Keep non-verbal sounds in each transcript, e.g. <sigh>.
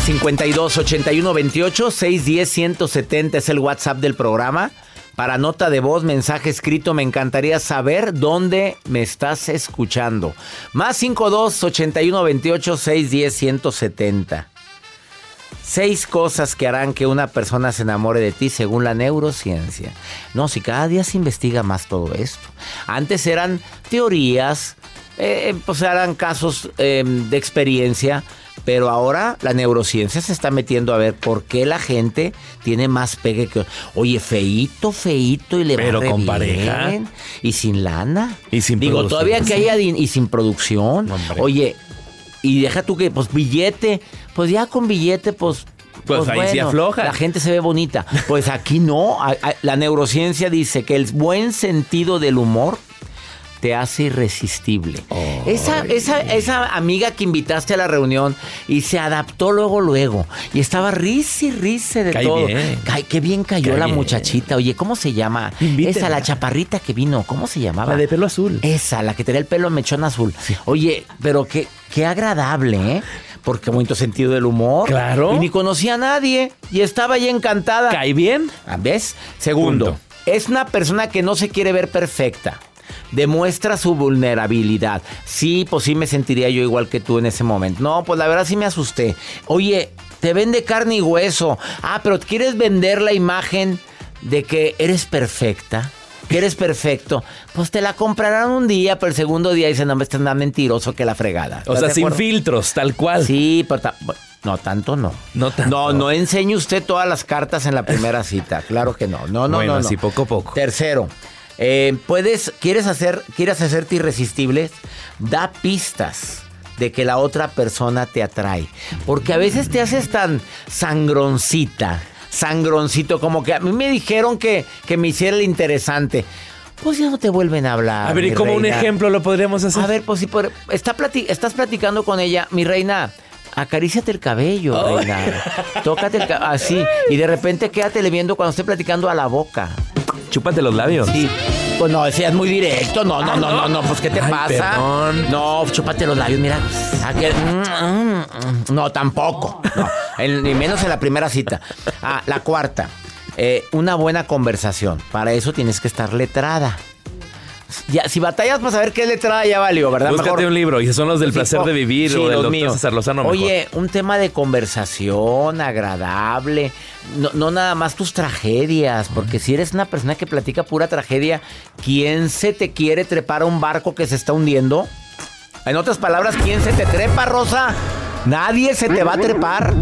Más 52 81 28 610 170 es el WhatsApp del programa. Para nota de voz, mensaje escrito, me encantaría saber dónde me estás escuchando. Más 52 81 28 610 170. Seis cosas que harán que una persona se enamore de ti según la neurociencia. No, si cada día se investiga más todo esto. Antes eran teorías, eh, pues eran casos eh, de experiencia, pero ahora la neurociencia se está metiendo a ver por qué la gente tiene más pegue que... Oye, feito, feito y le Pero con bien. pareja. Y sin lana. Y sin Digo, producción. todavía que haya... Y sin producción. Hombre. Oye, y deja tú que, pues billete, pues ya con billete, pues... Pues ahí sí afloja. La gente se ve bonita. Pues aquí no. La neurociencia dice que el buen sentido del humor te hace irresistible. Esa, esa, esa amiga que invitaste a la reunión y se adaptó luego, luego. Y estaba risa y risa de Cae todo. bien. Cae- qué bien cayó Cae la bien. muchachita. Oye, ¿cómo se llama? Esa, la chaparrita que vino. ¿Cómo se llamaba? La de pelo azul. Esa, la que tenía el pelo mechón azul. Oye, pero qué, qué agradable, ¿eh? Porque bonito sentido del humor. Claro. Y ni conocía a nadie. Y estaba ahí encantada. ¿Cae bien? Ah, ¿Ves? Segundo, Punto. es una persona que no se quiere ver perfecta. Demuestra su vulnerabilidad. Sí, pues sí me sentiría yo igual que tú en ese momento. No, pues la verdad sí me asusté. Oye, te vende carne y hueso. Ah, pero ¿quieres vender la imagen de que eres perfecta? Que eres perfecto. Pues te la comprarán un día, pero el segundo día dicen, no, me están mentiroso que la fregada. O ¿Estás sea, sin acuerdo? filtros, tal cual. Sí, pero ta- no, tanto no. No tanto. No, no enseñe usted todas las cartas en la primera cita. Claro que no. No, no, Bueno, no, no. así poco a poco. Tercero, eh, puedes, quieres hacer, quieres hacerte irresistible, da pistas de que la otra persona te atrae. Porque a veces te haces tan sangroncita, sangroncito, como que a mí me dijeron que, que me hiciera el interesante. Pues ya no te vuelven a hablar. A ver, ¿y como un ejemplo lo podríamos hacer? A ver, pues si por- está plati- estás platicando con ella, mi reina. Acaríciate el cabello, Ay. reina. Tócate el cabello, así. Y de repente quédatele viendo cuando esté platicando a la boca. Chúpate los labios. Sí. Pues no, es muy directo. No, no, no, no, no. Pues, ¿qué te Ay, pasa? perdón. No, chúpate los labios, mira. Aquel- No, tampoco. No, en- ni menos en la primera cita. Ah, la cuarta. eh, una buena conversación. Para eso tienes que estar letrada. Ya, si batallas para saber qué es letrada, ya valió, ¿verdad? Búscate Mejor- un libro y son los del Sí, placer de vivir sí, o del los doctor míos. César Lozano. mejor. Oye, un tema de conversación agradable. No, no nada más tus tragedias, porque si eres una persona que platica pura tragedia, ¿quién se te quiere trepar a un barco que se está hundiendo? En otras palabras, ¿quién se te trepa, Rosa? Nadie se te va a trepar.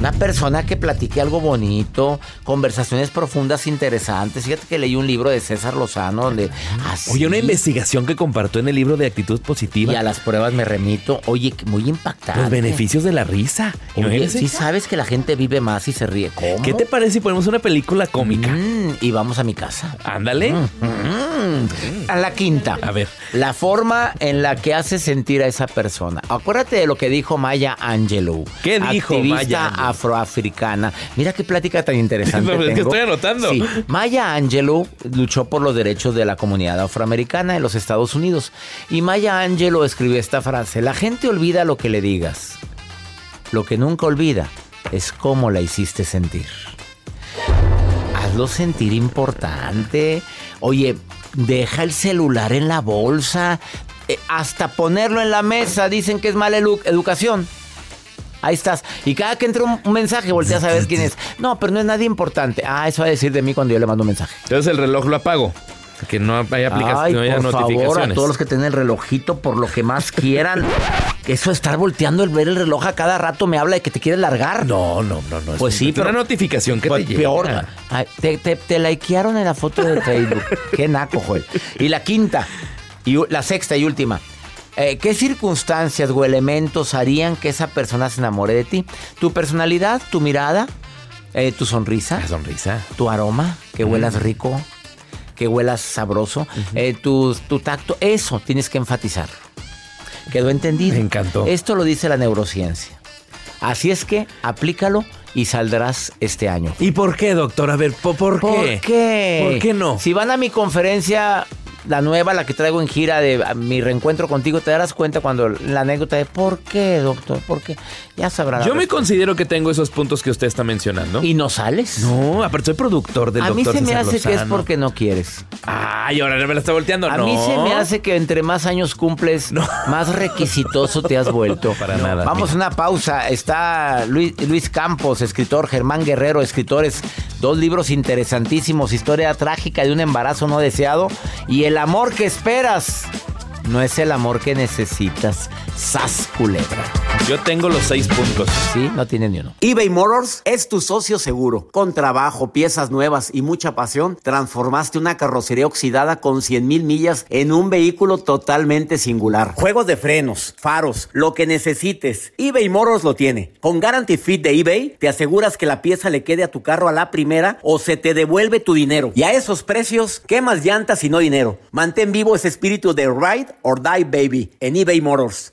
Una persona que platique algo bonito, conversaciones profundas, interesantes. Fíjate que leí un libro de César Lozano donde... así- Oye, una investigación que compartió en el libro de actitud positiva. Y a las pruebas me remito. Oye, muy impactante. Los beneficios de la risa. Oye, Imagínense. sí sabes que la gente vive más y se ríe. ¿Cómo? ¿Qué te parece si ponemos una película cómica? Mm, y vamos a mi casa. Ándale. Mm. A la quinta. A ver. La forma en la que hace sentir a esa persona. Acuérdate de lo que dijo Maya Angelou. ¿Qué dijo activista Maya Angelou? Afroafricana. Mira qué plática tan interesante. <laughs> No, es que tengo. estoy anotando. Sí. Maya Angelou luchó por los derechos de la comunidad afroamericana en los Estados Unidos. Y Maya Angelou escribió esta frase: La gente olvida lo que le digas. Lo que nunca olvida es cómo la hiciste sentir. Hazlo sentir importante. Oye, deja el celular en la bolsa. Eh, hasta ponerlo en la mesa dicen que es mala edu- educación. Ahí estás. Y cada que entra un, un mensaje volteas a ver quién es. No, pero no es nadie importante. Ah, eso va a decir de mí cuando yo le mando un mensaje. Entonces el reloj lo apago. Que no haya aplicaciones, no haya por favor, a todos los que tienen el relojito, por lo que más quieran. Eso de estar volteando el ver el reloj a cada rato me habla de que te quieres largar. No, no, no, no. Pues es sí, una pero- notificación que Pues te peor. Ay, te, te, te likearon en la foto de Facebook. <laughs> Qué naco, Joel. Y la quinta, y la sexta y última. Eh, ¿Qué circunstancias o elementos harían que esa persona se enamore de ti? ¿Tu personalidad, tu mirada, eh, tu sonrisa, La sonrisa. tu aroma, que huelas rico, que huelas sabroso, eh, tu, tu tacto? Eso tienes que enfatizar. ¿Quedó entendido? Me encantó. Esto lo dice la neurociencia. Así es que aplícalo y saldrás este año. ¿Y por qué, doctor? A ver, ¿po- ¿por, ¿Por qué? qué? ¿Por qué no? Si van a mi conferencia, la nueva, la que traigo en gira de a mi reencuentro contigo, te darás cuenta cuando la anécdota de ¿por qué, doctor? ¿Por qué? Ya sabrán. la Yo me considero que tengo esos puntos que usted está mencionando. ¿Y no sales? No, aparte soy productor del a mí doctor se me César hace que es porque no quieres. Ay, ahora me la está volteando. A no. mí se me hace que entre más años cumples, más requisitoso te has vuelto. <laughs> para nada. Vamos a una pausa. Está Luis, Luis Campos, escritor, Germán Guerrero, escritores. Dos libros interesantísimos. Historia trágica de un embarazo no deseado. Y el amor que esperas no es el amor que necesitas. Sas culebra. Yo tengo los seis puntos. Sí, no tiene ni uno. eBay Motors es tu socio seguro. Con trabajo, piezas nuevas y mucha pasión, transformaste una carrocería oxidada con 100 mil millas en un vehículo totalmente singular. Juegos de frenos, faros, lo que necesites. eBay Motors lo tiene. Con Guarantee Fit de eBay, te aseguras que la pieza le quede a tu carro a la primera o se te devuelve tu dinero. Y a esos precios, ¿qué más llantas y no dinero? Mantén vivo ese espíritu de Ride or Die Baby en eBay Motors.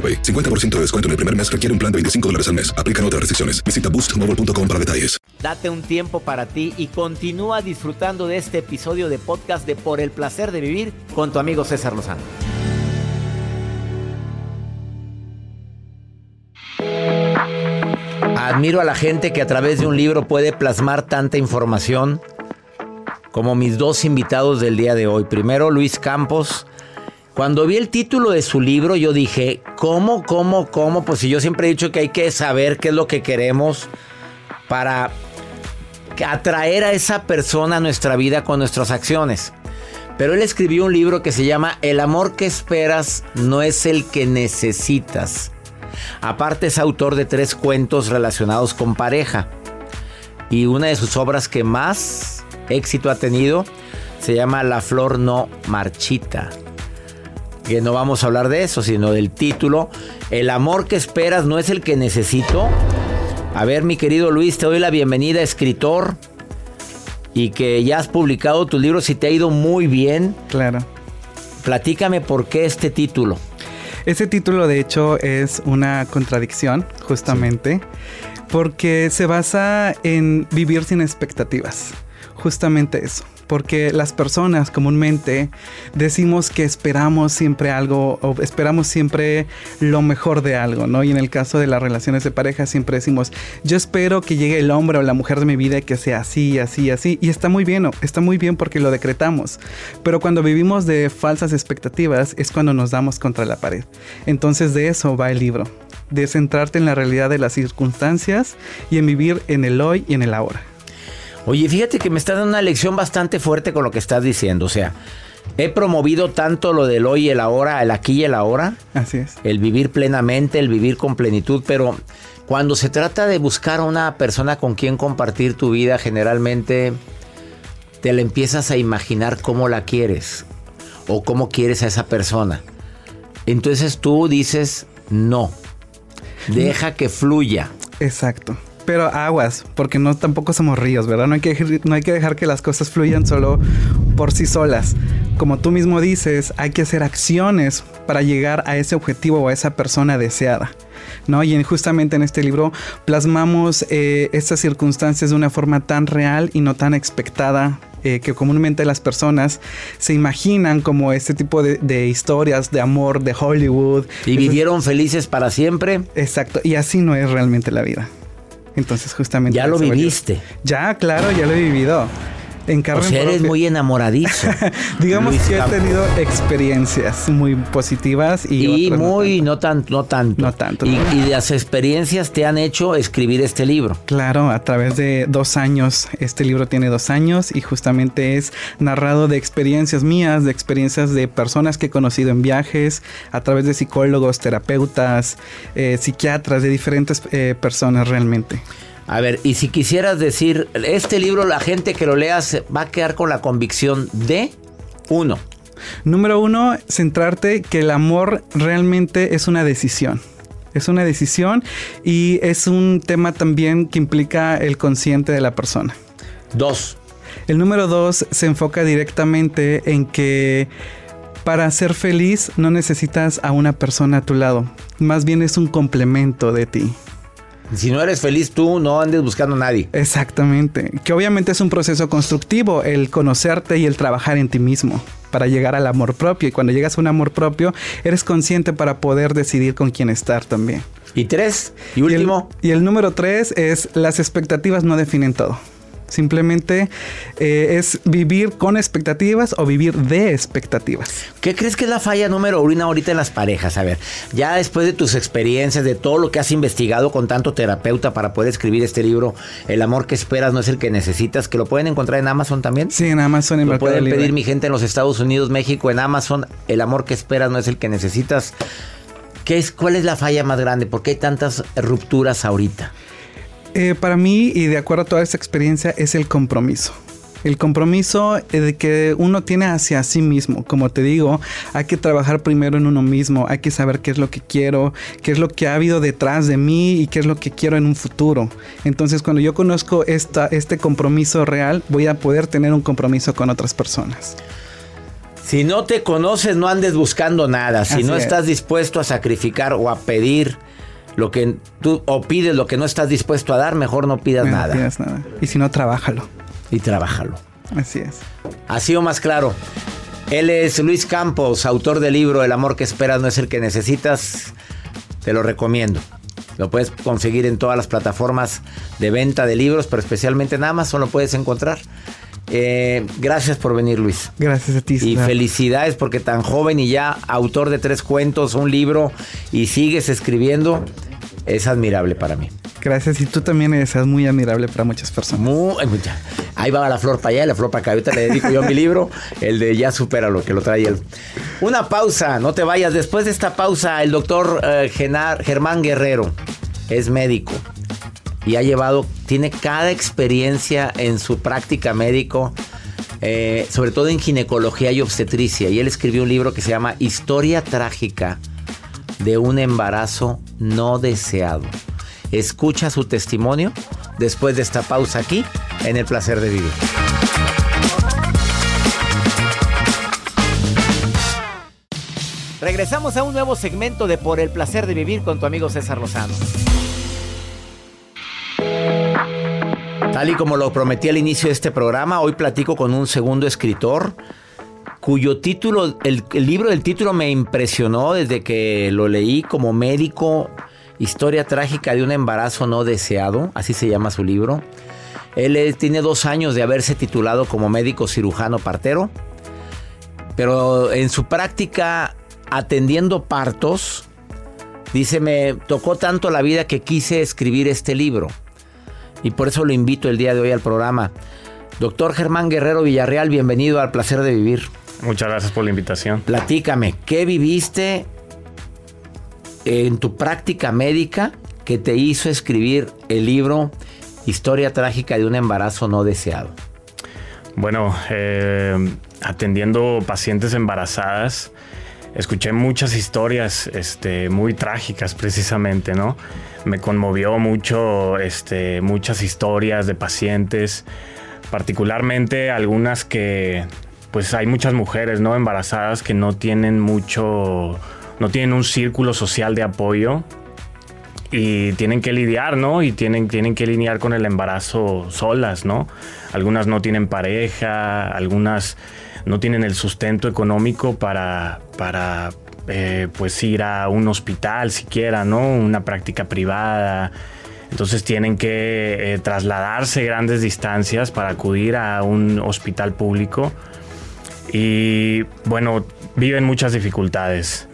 AroPay. 50% de descuento en el primer mes requiere un plan de 25 dólares al mes. Aplican otras restricciones. Visita boostmobile.com para detalles. Date un tiempo para ti y continúa disfrutando de este episodio de podcast de Por el placer de vivir con tu amigo César Lozano. Admiro a la gente que a través de un libro puede plasmar tanta información como mis dos invitados del día de hoy. Primero, Luis Campos. Cuando vi el título de su libro, yo dije, ¿cómo, cómo, cómo? Pues si yo siempre he dicho que hay que saber qué es lo que queremos para atraer a esa persona a nuestra vida con nuestras acciones. Pero él escribió un libro que se llama El amor que esperas no es el que necesitas. Aparte es autor de tres cuentos relacionados con pareja. Y una de sus obras que más éxito ha tenido se llama La flor no marchita. Que no vamos a hablar de eso, sino del título. El amor que esperas no es el que necesito. A ver, mi querido Luis, te doy la bienvenida, escritor. Y que ya has publicado tus libros y te ha ido muy bien. Claro. Platícame por qué este título. Ese título, de hecho, es una contradicción, justamente, porque se basa en vivir sin expectativas. Justamente eso. Porque las personas comúnmente decimos que esperamos siempre algo o esperamos siempre lo mejor de algo, ¿no? Y en el caso de las relaciones de pareja siempre decimos, yo espero que llegue el hombre o la mujer de mi vida y que sea así, así, así. Y está muy bien, está muy bien porque lo decretamos. Pero cuando vivimos de falsas expectativas es cuando nos damos contra la pared. Entonces de eso va el libro, de centrarte en la realidad de las circunstancias y en vivir en el hoy y en el ahora. Oye, fíjate que me está dando una lección bastante fuerte con lo que estás diciendo. O sea, he promovido tanto lo del hoy y el ahora, el aquí y el ahora. Así es. El vivir plenamente, el vivir con plenitud, pero cuando se trata de buscar a una persona con quien compartir tu vida, generalmente te la empiezas a imaginar cómo la quieres o cómo quieres a esa persona. Entonces tú dices, no, deja que fluya. Exacto. Pero aguas, porque no tampoco somos ríos, ¿verdad? No hay, que, no hay que dejar que las cosas fluyan solo por sí solas. Como tú mismo dices, hay que hacer acciones para llegar a ese objetivo o a esa persona deseada. ¿no? Y justamente en este libro plasmamos eh, estas circunstancias de una forma tan real y no tan expectada eh, que comúnmente las personas se imaginan como este tipo de, de historias de amor de Hollywood. Y vivieron felices para siempre. Exacto, y así no es realmente la vida. Entonces justamente... Ya lo viviste. Ya, claro, ya lo he vivido. En carne o sea, eres muy enamoradizo. <laughs> Digamos Luis que he tenido experiencias muy positivas y, y muy no tanto, no tanto. No tanto. Y, y, las experiencias te han hecho escribir este libro. Claro, a través de dos años. Este libro tiene dos años y justamente es narrado de experiencias mías, de experiencias de personas que he conocido en viajes, a través de psicólogos, terapeutas, eh, psiquiatras, de diferentes eh, personas realmente. A ver, y si quisieras decir, este libro la gente que lo lea va a quedar con la convicción de uno. Número uno, centrarte que el amor realmente es una decisión. Es una decisión y es un tema también que implica el consciente de la persona. Dos. El número dos se enfoca directamente en que para ser feliz no necesitas a una persona a tu lado. Más bien es un complemento de ti. Si no eres feliz tú, no andes buscando a nadie. Exactamente. Que obviamente es un proceso constructivo el conocerte y el trabajar en ti mismo para llegar al amor propio. Y cuando llegas a un amor propio, eres consciente para poder decidir con quién estar también. ¿Y tres? ¿Y último? Y el, y el número tres es las expectativas no definen todo. Simplemente eh, es vivir con expectativas o vivir de expectativas. ¿Qué crees que es la falla número uno ahorita en las parejas? A ver, ya después de tus experiencias, de todo lo que has investigado con tanto terapeuta para poder escribir este libro, El amor que esperas no es el que necesitas, que lo pueden encontrar en Amazon también. Sí, en Amazon. En lo pueden pedir mi gente en los Estados Unidos, México, en Amazon. El amor que esperas no es el que necesitas. ¿Qué es, ¿Cuál es la falla más grande? ¿Por qué hay tantas rupturas ahorita? Eh, para mí, y de acuerdo a toda esta experiencia, es el compromiso. El compromiso de que uno tiene hacia sí mismo. Como te digo, hay que trabajar primero en uno mismo. Hay que saber qué es lo que quiero, qué es lo que ha habido detrás de mí y qué es lo que quiero en un futuro. Entonces, cuando yo conozco esta, este compromiso real, voy a poder tener un compromiso con otras personas. Si no te conoces, no andes buscando nada. Si Así no es. estás dispuesto a sacrificar o a pedir lo que tú o pides lo que no estás dispuesto a dar, mejor no pidas No nada. pidas nada. Y si no, trabájalo. Y trabájalo. Así es. Así o más claro. Él es Luis Campos, autor del libro El amor que esperas no es el que necesitas. Te lo recomiendo. Lo puedes conseguir en todas las plataformas de venta de libros, pero especialmente en Amazon lo puedes encontrar. Eh, gracias por venir, Luis. Gracias a ti. Y felicidades porque tan joven y ya autor de tres cuentos, un libro y sigues escribiendo, es admirable para mí. Gracias. Y tú también eres muy admirable para muchas personas. Muy. Ahí va la flor para allá y la flor para acá. Ahorita le dedico yo mi libro, el de Ya supera lo que lo trae él. Una pausa, no te vayas. Después de esta pausa, el doctor eh, Genar- Germán Guerrero es médico y ha llevado, tiene cada experiencia en su práctica médico, eh, sobre todo en ginecología y obstetricia. Y él escribió un libro que se llama Historia trágica de un embarazo no deseado. Escucha su testimonio después de esta pausa aquí en El Placer de Vivir. Regresamos a un nuevo segmento de Por el Placer de Vivir con tu amigo César Lozano. Tal y como lo prometí al inicio de este programa, hoy platico con un segundo escritor cuyo título, el, libro del título me impresionó desde que lo leí como médico. Historia trágica de un embarazo no deseado, así se llama su libro. Él tiene dos años de haberse titulado como médico cirujano partero, pero en su práctica atendiendo partos, dice, me tocó tanto la vida que quise escribir este libro. Y por eso lo invito el día de hoy al programa. Doctor Germán Guerrero Villarreal, bienvenido al placer de vivir. Muchas gracias por la invitación. Platícame, ¿qué viviste en tu práctica médica que te hizo escribir el libro Historia trágica de un embarazo no deseado? Bueno, eh, atendiendo pacientes embarazadas, escuché muchas historias este, muy trágicas precisamente, ¿no? Me conmovió mucho este, muchas historias de pacientes, particularmente algunas que, pues hay muchas mujeres, ¿no? Embarazadas que no tienen mucho, no tienen un círculo social de apoyo y tienen que lidiar, ¿no? Y tienen, tienen que lidiar con el embarazo solas, ¿no? Algunas no tienen pareja, algunas no tienen el sustento económico para, para eh, pues ir a un hospital siquiera, ¿no? Una práctica privada. Entonces tienen que eh, trasladarse grandes distancias para acudir a un hospital público. Y bueno, viven muchas dificultades.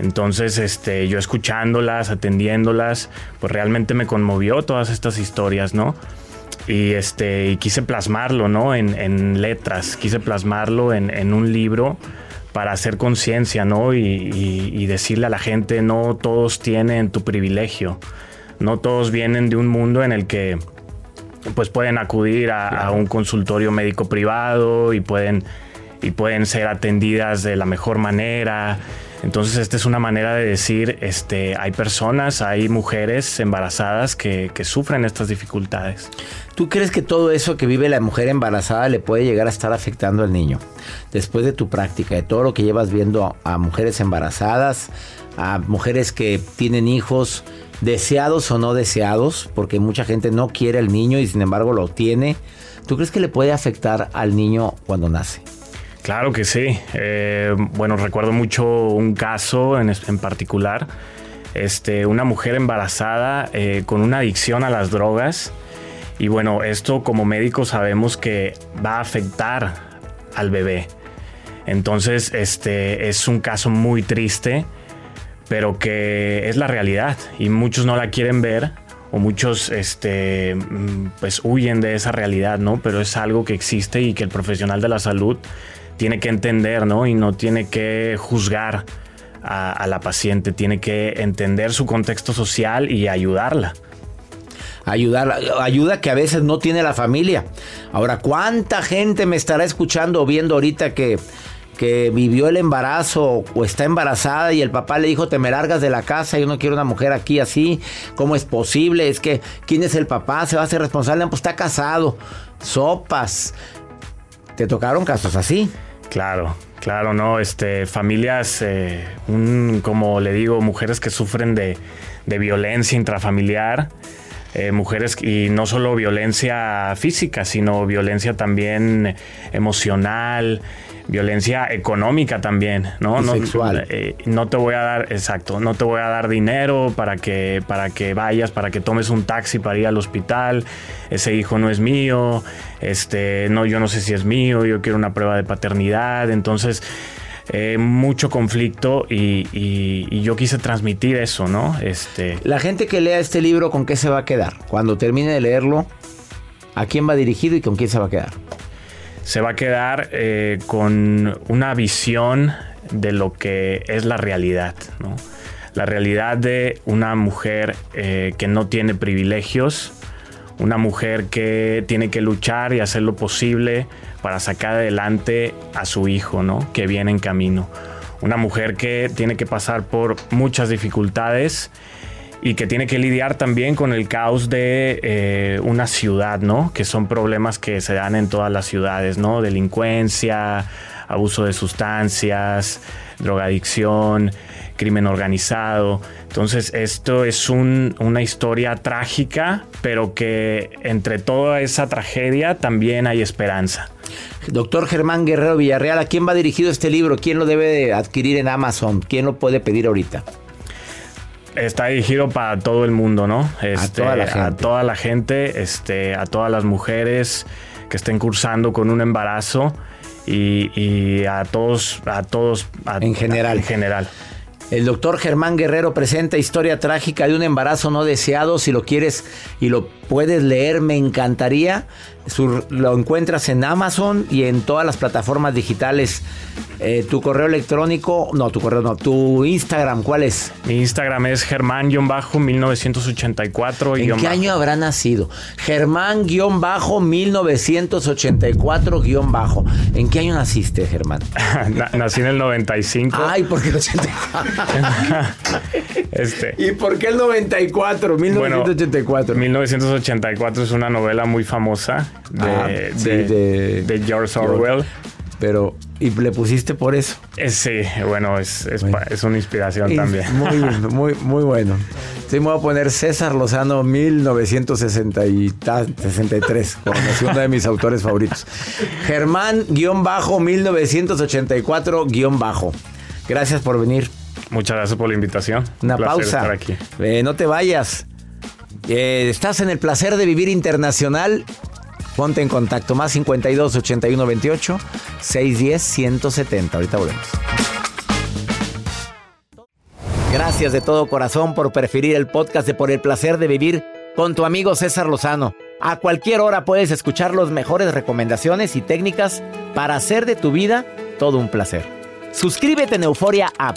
Entonces, este, yo escuchándolas, atendiéndolas, pues realmente me conmovió todas estas historias, ¿no? Y, este, y quise plasmarlo, ¿no? En, letras, quise plasmarlo en, un libro para hacer conciencia, ¿no? Y, decirle a la gente, no todos tienen tu privilegio, no todos vienen de un mundo en el que pues pueden acudir a, a un consultorio médico privado y pueden, y pueden ser atendidas de la mejor manera entonces, esta es una manera de decir, este, hay personas, hay mujeres embarazadas que, sufren estas dificultades. ¿Tú crees que todo eso que vive la mujer embarazada le puede llegar a estar afectando al niño? Después de tu práctica, de todo lo que llevas viendo a mujeres embarazadas, a mujeres que tienen hijos, deseados o no deseados, porque mucha gente no quiere al niño y sin embargo lo tiene. ¿Tú crees que le puede afectar al niño cuando nace? Claro que sí. Eh, bueno, recuerdo mucho un caso en, particular. Este, una mujer embarazada eh, con una adicción a las drogas. Y bueno, esto como médicos sabemos que va a afectar al bebé. Entonces, este es un caso muy triste, pero que es la realidad y muchos no la quieren ver o muchos este mm, pues huyen de esa realidad, ¿no? Pero es algo que existe y que el profesional de la salud tiene que entender, ¿no? Y no tiene que juzgar a, la paciente, tiene que entender su contexto social y ayudarla ayudar, ayuda que a veces no tiene la familia. Ahora, ¿cuánta gente me estará escuchando o viendo ahorita que, que vivió el embarazo o está embarazada y el papá le dijo, te me largas de la casa, yo no quiero una mujer aquí así, ¿cómo es posible? Es que, ¿quién es el papá? ¿Se va a hacer responsable? Pues está casado. Sopas. ¿Te tocaron casos así? Claro, claro, no, este, familias, eh, un, como le digo, mujeres que sufren de, violencia intrafamiliar, eh, mujeres y no solo violencia física, sino violencia también emocional, violencia económica también, ¿no? no sexual. Eh, no te voy a dar, exacto, no te voy a dar dinero para que, para que vayas, para que tomes un taxi para ir al hospital. Ese hijo no es mío, este, no, yo no sé si es mío, yo quiero una prueba de paternidad. Entonces, eh, mucho conflicto y, y, yo quise transmitir eso, ¿no? Este. La gente que lea este libro, ¿con qué se va a quedar? Cuando termine de leerlo, ¿a quién va dirigido y con quién se va a quedar? Se va a quedar eh, con una visión de lo que es la realidad, La realidad de una mujer eh, que no tiene privilegios, una mujer que tiene que luchar y hacer lo posible para sacar adelante a su hijo, ¿no? Que viene en camino. Una mujer que tiene que pasar por muchas dificultades y que tiene que lidiar también con el caos de eh, una ciudad, ¿no? Que son problemas que se dan en todas las ciudades, ¿no? Delincuencia, abuso de sustancias, drogadicción, crimen organizado. Entonces esto es un, una historia trágica, pero que entre toda esa tragedia también hay esperanza. Doctor Germán Guerrero Villarreal, ¿a quién va dirigido este libro? ¿Quién lo debe de adquirir en Amazon? ¿Quién lo puede pedir ahorita? Está dirigido para todo el mundo, ¿no? Este, toda la gente. A toda la gente, este, a todas las mujeres que estén cursando con un embarazo y, y a todos, a todos, a- En general. En general. El doctor Germán Guerrero presenta historia trágica de un embarazo no deseado. Si lo quieres y lo puedes leer, me encantaría. Su- lo encuentras en Amazon y en todas las plataformas digitales. Eh, tu correo electrónico, no, tu correo no, tu Instagram, ¿cuál es? Mi Instagram es Germán-1984. ¿En qué año habrá nacido? Germán-1984-bajo. ¿En qué año naciste, Germán? <laughs> Na- Nací en el 95. Ay, ¿por qué el 84? <laughs> Este, ¿Y por qué el 94? 1984. 1984 es una novela muy famosa de, Ah, sí, de- de- George Orwell. Pero, ¿y le pusiste por eso? Eh, sí, bueno, es, es, es una inspiración Y- también. Muy, muy, muy bueno. Sí, me voy a poner César Lozano 1963, como nació uno de mis autores favoritos. Germán-1984-bajo. Gracias por venir. Muchas gracias por la invitación. Una Un pausa. estar aquí. Eh, no te vayas. Eh, estás en el placer de vivir internacional. Ponte en contacto. Más 52 81 28 610 170. Ahorita volvemos. Gracias de todo corazón por preferir el podcast de Por el placer de vivir con tu amigo César Lozano. A cualquier hora puedes escuchar las mejores recomendaciones y técnicas para hacer de tu vida todo un placer. Suscríbete en Euforia App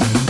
En